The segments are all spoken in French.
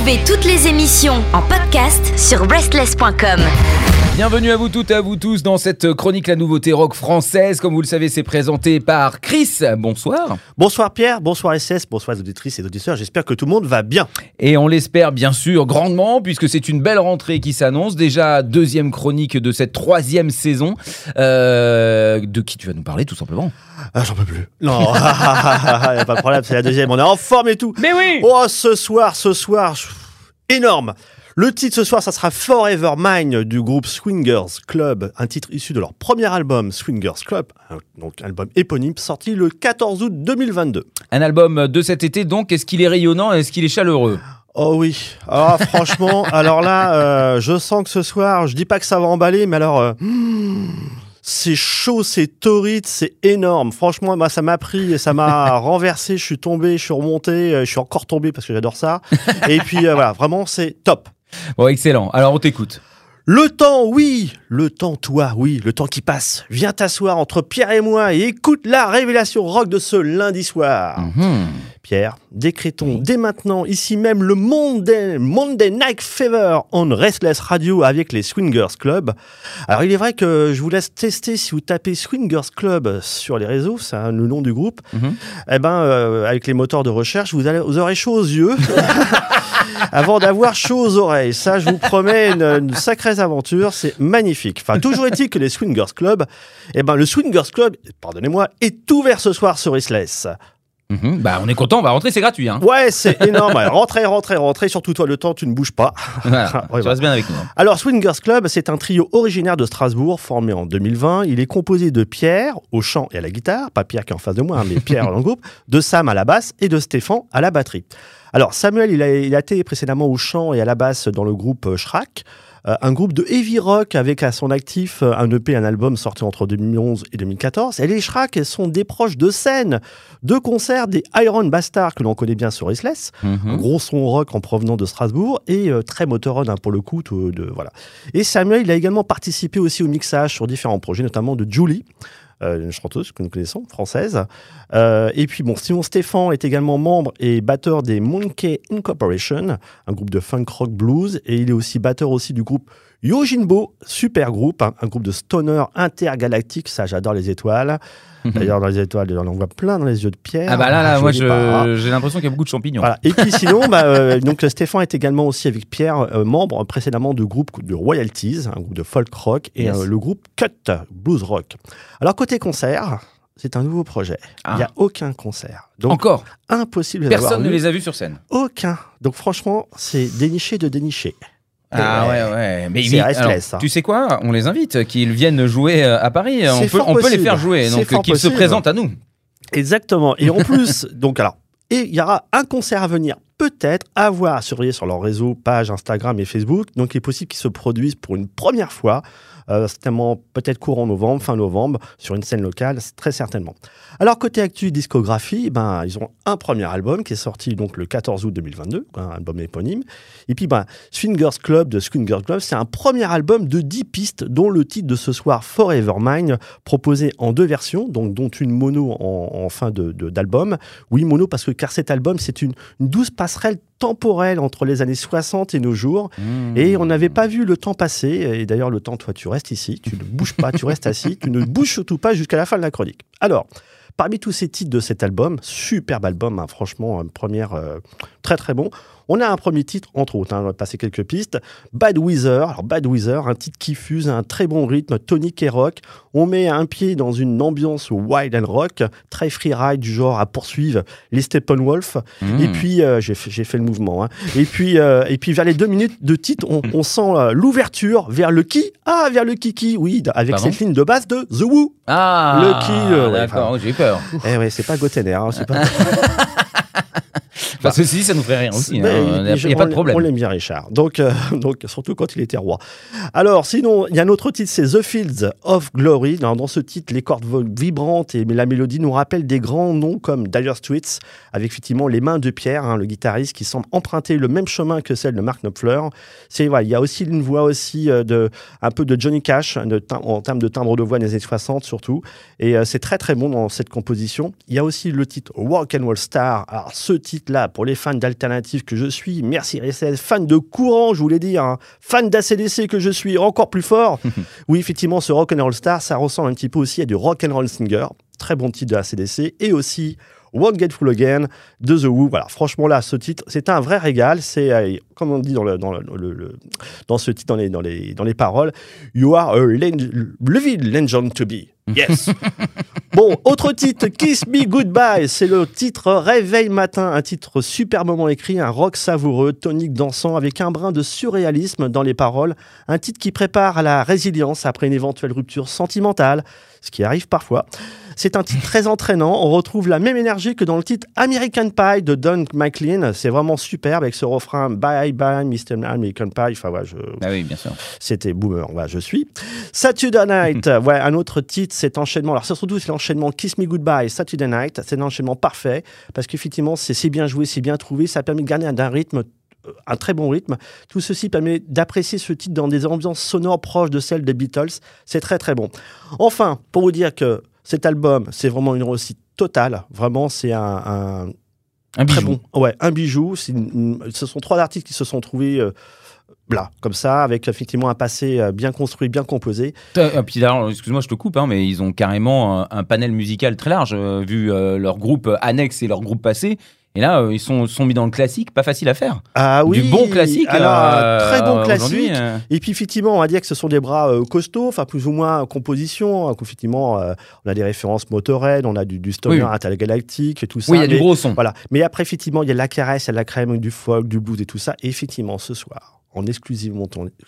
Retrouvez toutes les émissions en podcast sur restless.com. Bienvenue à vous toutes et à vous tous dans cette chronique La nouveauté rock française. Comme vous le savez, c'est présenté par Chris. Bonsoir. Bonsoir Pierre, bonsoir SS, bonsoir les auditrices et auditeurs. J'espère que tout le monde va bien. Et on l'espère bien sûr grandement puisque c'est une belle rentrée qui s'annonce. Déjà deuxième chronique de cette troisième saison. Euh, de qui tu vas nous parler tout simplement? Ah, j'en peux plus. Non, y a pas de problème, c'est la deuxième. On est en forme et tout. Mais oui Oh, ce soir, ce soir, je- énorme. Le titre ce soir, ça sera Forever Mine du groupe Swingers Club, un titre issu de leur premier album Swingers Club, donc album éponyme sorti le 14 août 2022. Un album de cet été donc. Est-ce qu'il est rayonnant Est-ce qu'il est chaleureux? Oh oui, ah franchement, alors là, euh, je sens que ce soir, je dis pas que ça va emballer, mais alors, euh, hmm, c'est chaud, c'est torride, c'est énorme. Franchement, moi, ça m'a pris et ça m'a renversé. Je suis tombé, je suis remonté, euh, je suis encore tombé parce que j'adore ça. Et puis euh, voilà, vraiment, c'est top. Bon, excellent. Alors on t'écoute. Le temps, oui, le temps, toi, oui, le temps qui passe. Viens t'asseoir entre Pierre et moi et écoute la révélation rock de ce lundi soir. Mhm. Pierre, décrétons dès maintenant, ici même, le Monday, Monday Night Fever on Restless Radio avec les Swingers Club. Alors, il est vrai que je vous laisse tester si vous tapez Swingers Club sur les réseaux, c'est hein, le nom du groupe. Mhm. Eh ben, euh, avec les moteurs de recherche, vous, allez, vous aurez chaud aux yeux avant d'avoir chaud aux oreilles. Ça, je vous promets une, une sacrée aventure, c'est magnifique. Enfin, toujours est-il que les Swingers Club, eh ben, le Swingers Club, pardonnez-moi, est ouvert ce soir sur Restless. Mhm. Bah on est content. On va rentrer. C'est gratuit. Hein. Ouais, c'est énorme. Rentrez, rentrez, rentrez. Surtout toi, le temps, tu ne bouges pas. Voilà. Ouais, tu restes bien avec nous. hein. Alors, Swingers Club, c'est un trio originaire de Strasbourg, formé en 2020. Il est composé de Pierre au chant et à la guitare, pas Pierre qui est en face de moi, hein, mais Pierre dans le groupe, de Sam à la basse et de Stéphane à la batterie. Alors, Samuel, il a, il a été précédemment au chant et à la basse dans le groupe euh, Schrack, un groupe de heavy rock avec à son actif euh, un EP, un album sorti entre 2011 et 2014. Et les Schrack sont des proches de scène, de concerts des Iron Bastards que l'on connaît bien sur Restless, un Mhm. gros son rock en provenant de Strasbourg et euh, très motorone hein, pour le coup. tout- de, voilà. Et Samuel, il a également participé aussi au mixage sur différents projets, notamment de Julie. Euh, une chanteuse que nous connaissons, française. Euh, et puis, bon, Simon Stéphan est également membre et batteur des Monkey Incorporation, un groupe de funk rock blues. Et il est aussi batteur aussi du groupe Yojinbo, super groupe, un groupe de stoner intergalactique. Ça, j'adore les étoiles. D'ailleurs, dans les étoiles, on en voit plein dans les yeux de Pierre. Ah bah là, là, Je moi, j'ai l'impression qu'il y a beaucoup de champignons. Voilà. Et puis sinon, bah, euh, donc Stéphane est également aussi avec Pierre, euh, membre précédemment du groupe de Royalties, un groupe de folk rock, et Yes. euh, le groupe Cut, blues rock. Alors côté concert, c'est un nouveau projet. Il Ah. n'y a aucun concert. Donc Encore. impossible Personne ne les a vus sur scène. Aucun. Donc franchement, c'est déniché de déniché. Ah Ouais. ouais, ouais. Mais, C'est mais, restless, alors, hein. tu sais quoi On les invite, qu'ils viennent jouer euh, à Paris. On C'est peut, fort on peut les possible. faire jouer. C'est Donc fort qu'ils se possible. présentent à nous. Exactement. Et en plus, donc alors, et il y aura un concert à venir, peut-être, à voir, à surveiller sur leur réseau, page Instagram et Facebook. Donc, il est possible qu'ils se produisent pour une première fois, euh, certainement peut-être courant novembre, fin novembre, sur une scène locale, très certainement. Alors, côté actu discographie, ben, ils ont un premier album qui est sorti donc le 14 août 2022, un album éponyme. Et puis, ben, Swingers Club de Swingers Club, c'est un premier album de 10 pistes, dont le titre de ce soir, Forever Mine, proposé en deux versions, donc dont une mono en, en fin de- de- d'album. Oui, mono, parce que car cet album, c'est une, une douce passerelle temporelle entre les années 60 et nos jours. Mmh. Et on n'avait pas vu le temps passer. Et d'ailleurs, le temps, toi, tu restes ici, tu ne bouges pas, tu restes assis, tu ne bouges surtout pas jusqu'à la fin de la chronique. Alors, parmi tous ces titres de cet album, superbe album, hein, franchement, une première euh, très très bon. On a un premier titre, entre autres, hein, on va passer quelques pistes. Bad Weather. Alors, Bad Weather, un titre qui fuse un très bon rythme, tonique et rock. On met un pied dans une ambiance wild and rock, très freeride du genre à poursuivre les Steppenwolf. Mmh. Et puis, euh, j'ai fait, le mouvement. hein. Et, puis, euh, et puis, vers les deux minutes de titre, on, on sent euh, l'ouverture vers le qui? Ah, vers le kiki, oui, avec Pardon? cette ligne de base de The Who. Ah, Le qui, ouais, D'accord, j'ai eu peur. Eh ouais, c'est pas Gotener, hein, c'est pas. Parce que si, ça nous ferait rien aussi. Il Mais n'y a, je- y a pas de problème. On l'aime bien, Richard. Donc, euh, donc, surtout quand il était roi. Alors, sinon, il y a un autre titre, c'est The Fields of Glory. Dans, dans ce titre, les cordes vibrantes et la mélodie nous rappellent des grands noms comme Dire Straits, avec effectivement les mains de Pierre, hein, le guitariste, qui semble emprunter le même chemin que celle de Mark Knopfler. C'est voilà, il y a aussi une voix aussi euh, de un peu de Johnny Cash de tim- en termes de timbre de voix des années 60 surtout. Et euh, c'est très très bon dans cette composition. Il y a aussi le titre Walk and Roll Star. Alors ce titre-là, pour les fans d'alternative que je suis. Merci RSS. Fan de courant, je voulais dire. hein. Fan d'ACDC que je suis encore plus fort. oui, effectivement, ce Rock and Roll Star, ça ressemble un petit peu aussi à du Rock and Roll Singer. Très bon titre de ACDC. Et aussi Won't Get Full Again de The Who. Voilà, franchement, là, ce titre, c'est un vrai régal. C'est, euh, comme on dit dans, le, dans, le, dans ce titre, dans les, dans, les, dans les paroles, You are a living legend to be. Yes. bon, autre titre, Kiss Me Goodbye. C'est le titre Réveil matin, un titre superbement écrit, un rock savoureux, tonique dansant, avec un brin de surréalisme dans les paroles. Un titre qui prépare à la résilience après une éventuelle rupture sentimentale, ce qui arrive parfois. C'est un titre très entraînant. On retrouve la même énergie que dans le titre American Pie de Don McLean. C'est vraiment superbe avec ce refrain Bye bye Mr. American Pie. Enfin, ouais, je, Ah oui, bien sûr. c'était Boomer, voilà, je suis. Saturday Night, ouais, un autre titre, cet enchaînement. Alors, ça surtout, c'est l'enchaînement Kiss Me Goodbye, Saturday Night. C'est un enchaînement parfait parce qu'effectivement, c'est c'est bien joué, c'est bien trouvé. Ça permet de garder un, un rythme, euh, un très bon rythme. Tout ceci permet d'apprécier ce titre dans des ambiances sonores proches de celles des Beatles. C'est très, très bon. Enfin, pour vous dire que cet album, c'est vraiment une réussite totale. Vraiment, c'est un, un, Un Très bijou. bon. Ouais, un bijou. Une- ce sont trois artistes qui se sont trouvés euh, là, comme ça, avec effectivement un passé euh, bien construit, bien composé. Excuse-moi, je te coupe, hein, mais ils ont carrément un, un panel musical très large, euh, vu euh, leur groupe annexe et leur groupe passé. Et là, euh, ils sont, sont mis dans le classique, pas facile à faire. Ah oui, du bon classique. Alors, euh, très bon classique. euh. Et puis effectivement, on va dire que ce sont des bras euh, costauds, enfin plus ou moins composition. hein, qu'effectivement, euh, on a des références Motorhead, on a du, du Stoner Oui. Intergalactique et tout ça. Oui, il y a du mais- gros son. Voilà. Mais après, effectivement, il y a de la caresse, il y a de la crème, du folk, du blues et tout ça. Et effectivement, ce soir, en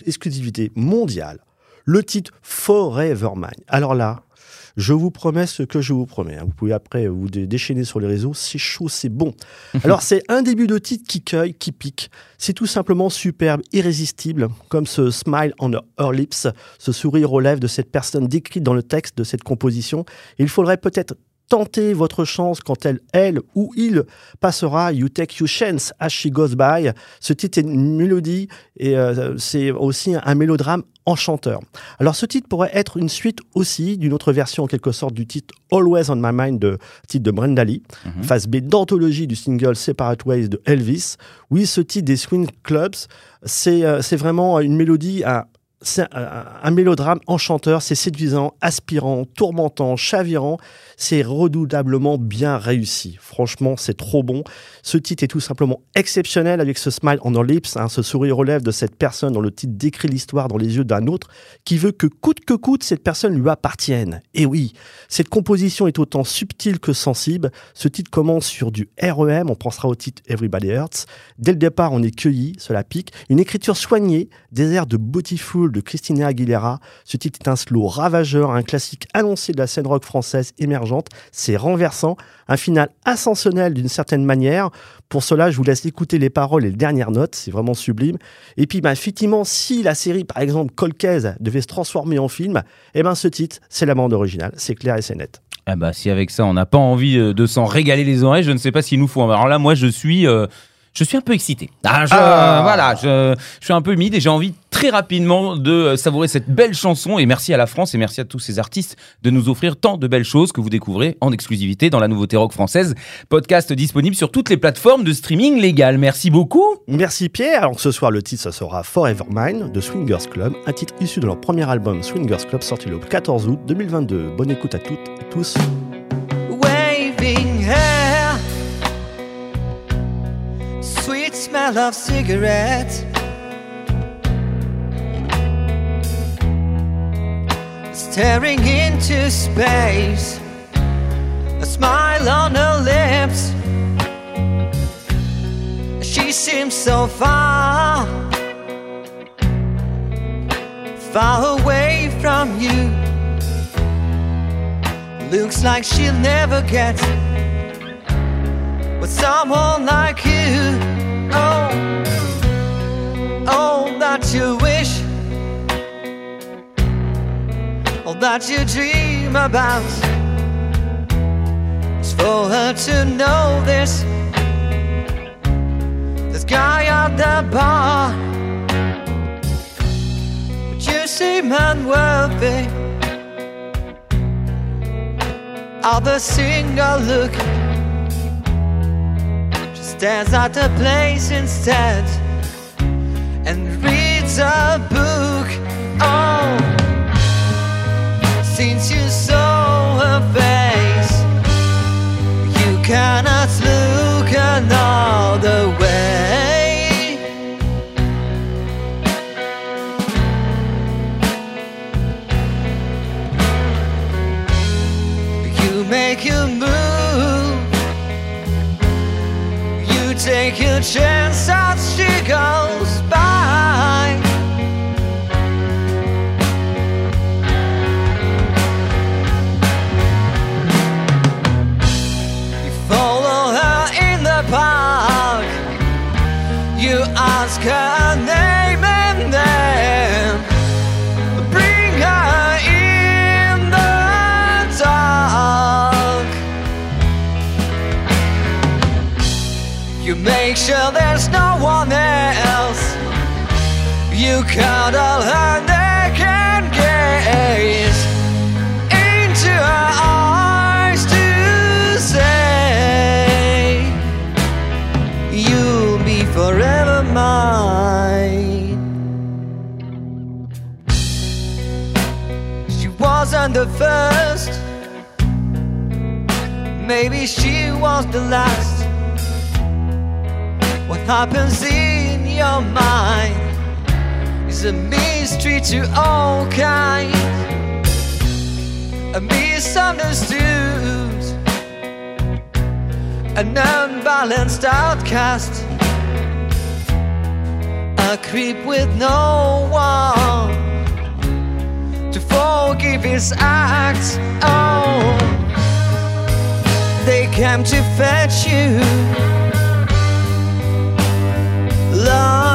exclusivité mondiale, le titre Forever Mine. Alors là, je vous promets ce que je vous promets. hein. Vous pouvez après vous dé- déchaîner sur les réseaux. C'est chaud, c'est bon. Alors, c'est un début de titre qui cueille, qui pique. C'est tout simplement superbe, irrésistible, comme ce smile on her lips, ce sourire aux lèvres de cette personne décrite dans le texte de cette composition. Il faudrait peut-être tenter votre chance quand elle, elle ou il passera You Take Your Chance as She Goes By. Ce titre est une mélodie et euh, c'est aussi un mélodrame enchanteur. Alors ce titre pourrait être une suite aussi d'une autre version en quelque sorte du titre Always on My Mind, de titre de Brenda Lee, Mhm. phase B d'anthologie du single Separate Ways de Elvis. Oui, ce titre des Swing Clubs, c'est euh, c'est vraiment une mélodie, un, c'est un, mélodrame enchanteur, c'est séduisant, aspirant, tourmentant, chavirant, c'est redoutablement bien réussi. Franchement, c'est trop bon. Ce titre est tout simplement exceptionnel avec ce smile on her lips, hein, ce sourire lèvres de cette personne dont le titre décrit l'histoire dans les yeux d'un autre qui veut que coûte que coûte cette personne lui appartienne. Et oui, cette composition est autant subtile que sensible. Ce titre commence sur du REM, on pensera au titre Everybody Hurts. Dès le départ, on est cueilli, cela pique. Une écriture soignée, des airs de Beautiful de Christina Aguilera. Ce titre est un slow ravageur, un classique annoncé de la scène rock française émergente. C'est renversant, un final ascensionnel d'une certaine manière. Pour cela, je vous laisse écouter les paroles et les dernières notes, c'est vraiment sublime. Et puis, bah, effectivement, si la série, par exemple, Colcaise, devait se transformer en film, eh ben, ce titre, c'est la bande originale, c'est clair et c'est net. Ah bah si avec ça on n'a pas envie euh, de s'en régaler les oreilles, je ne sais pas s'il nous faut. Alors là moi je suis euh, je suis un peu excité. Ah, je- Ah. voilà, je, je suis un peu humide et j'ai envie très rapidement de euh, savourer cette belle chanson et merci à la France et merci à tous ces artistes de nous offrir tant de belles choses que vous découvrez en exclusivité dans la nouveauté rock française. Podcast disponible sur toutes les plateformes de streaming légales. Merci beaucoup. Merci Pierre. Alors ce soir, le titre, ça sera Forever Mine de Swingers Club, un titre issu de leur premier album Swingers Club sorti le 14 août 2022. Bonne écoute à toutes et tous. Smell of cigarettes. Staring into space, a smile on her lips. She seems so far, far away from you. Looks like she'll never get with someone like you. Oh, all that you wish, all that you dream about is for her to know this. This guy at the bar, but you seem unworthy of the single look. Stares at the place instead and reads a book. Oh, since you You cuddle her neck and gaze into her eyes to say, You'll be forever mine. She wasn't the first, maybe she was the last. What happens in your mind a mystery to all kinds, a misunderstood, an unbalanced outcast, a creep with no one to forgive his acts. Oh, they came to fetch you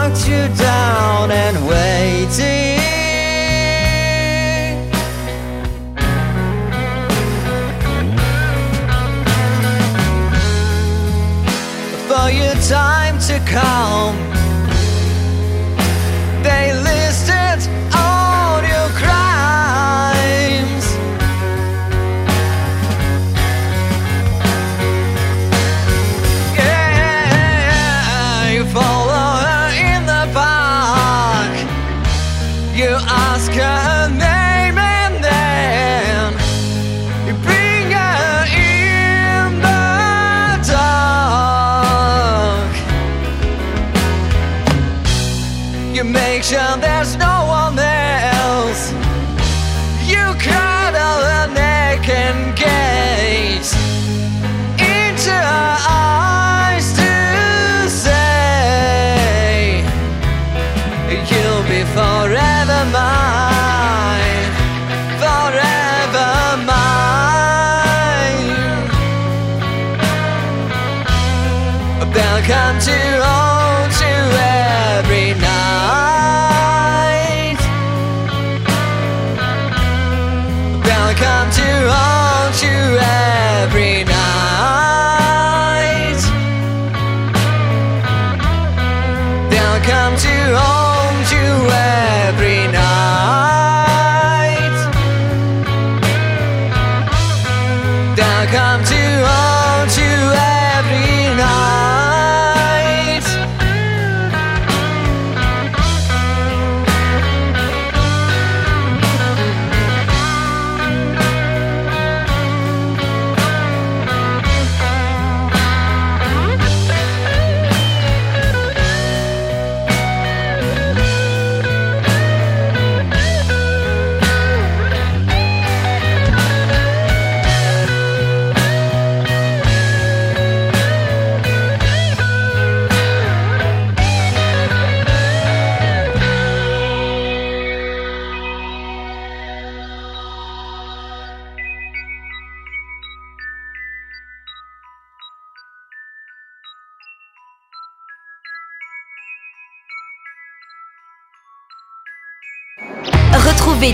locked you down and waiting. For your time to come, You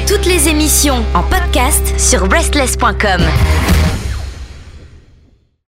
Toutes les émissions en podcast sur breastless.com.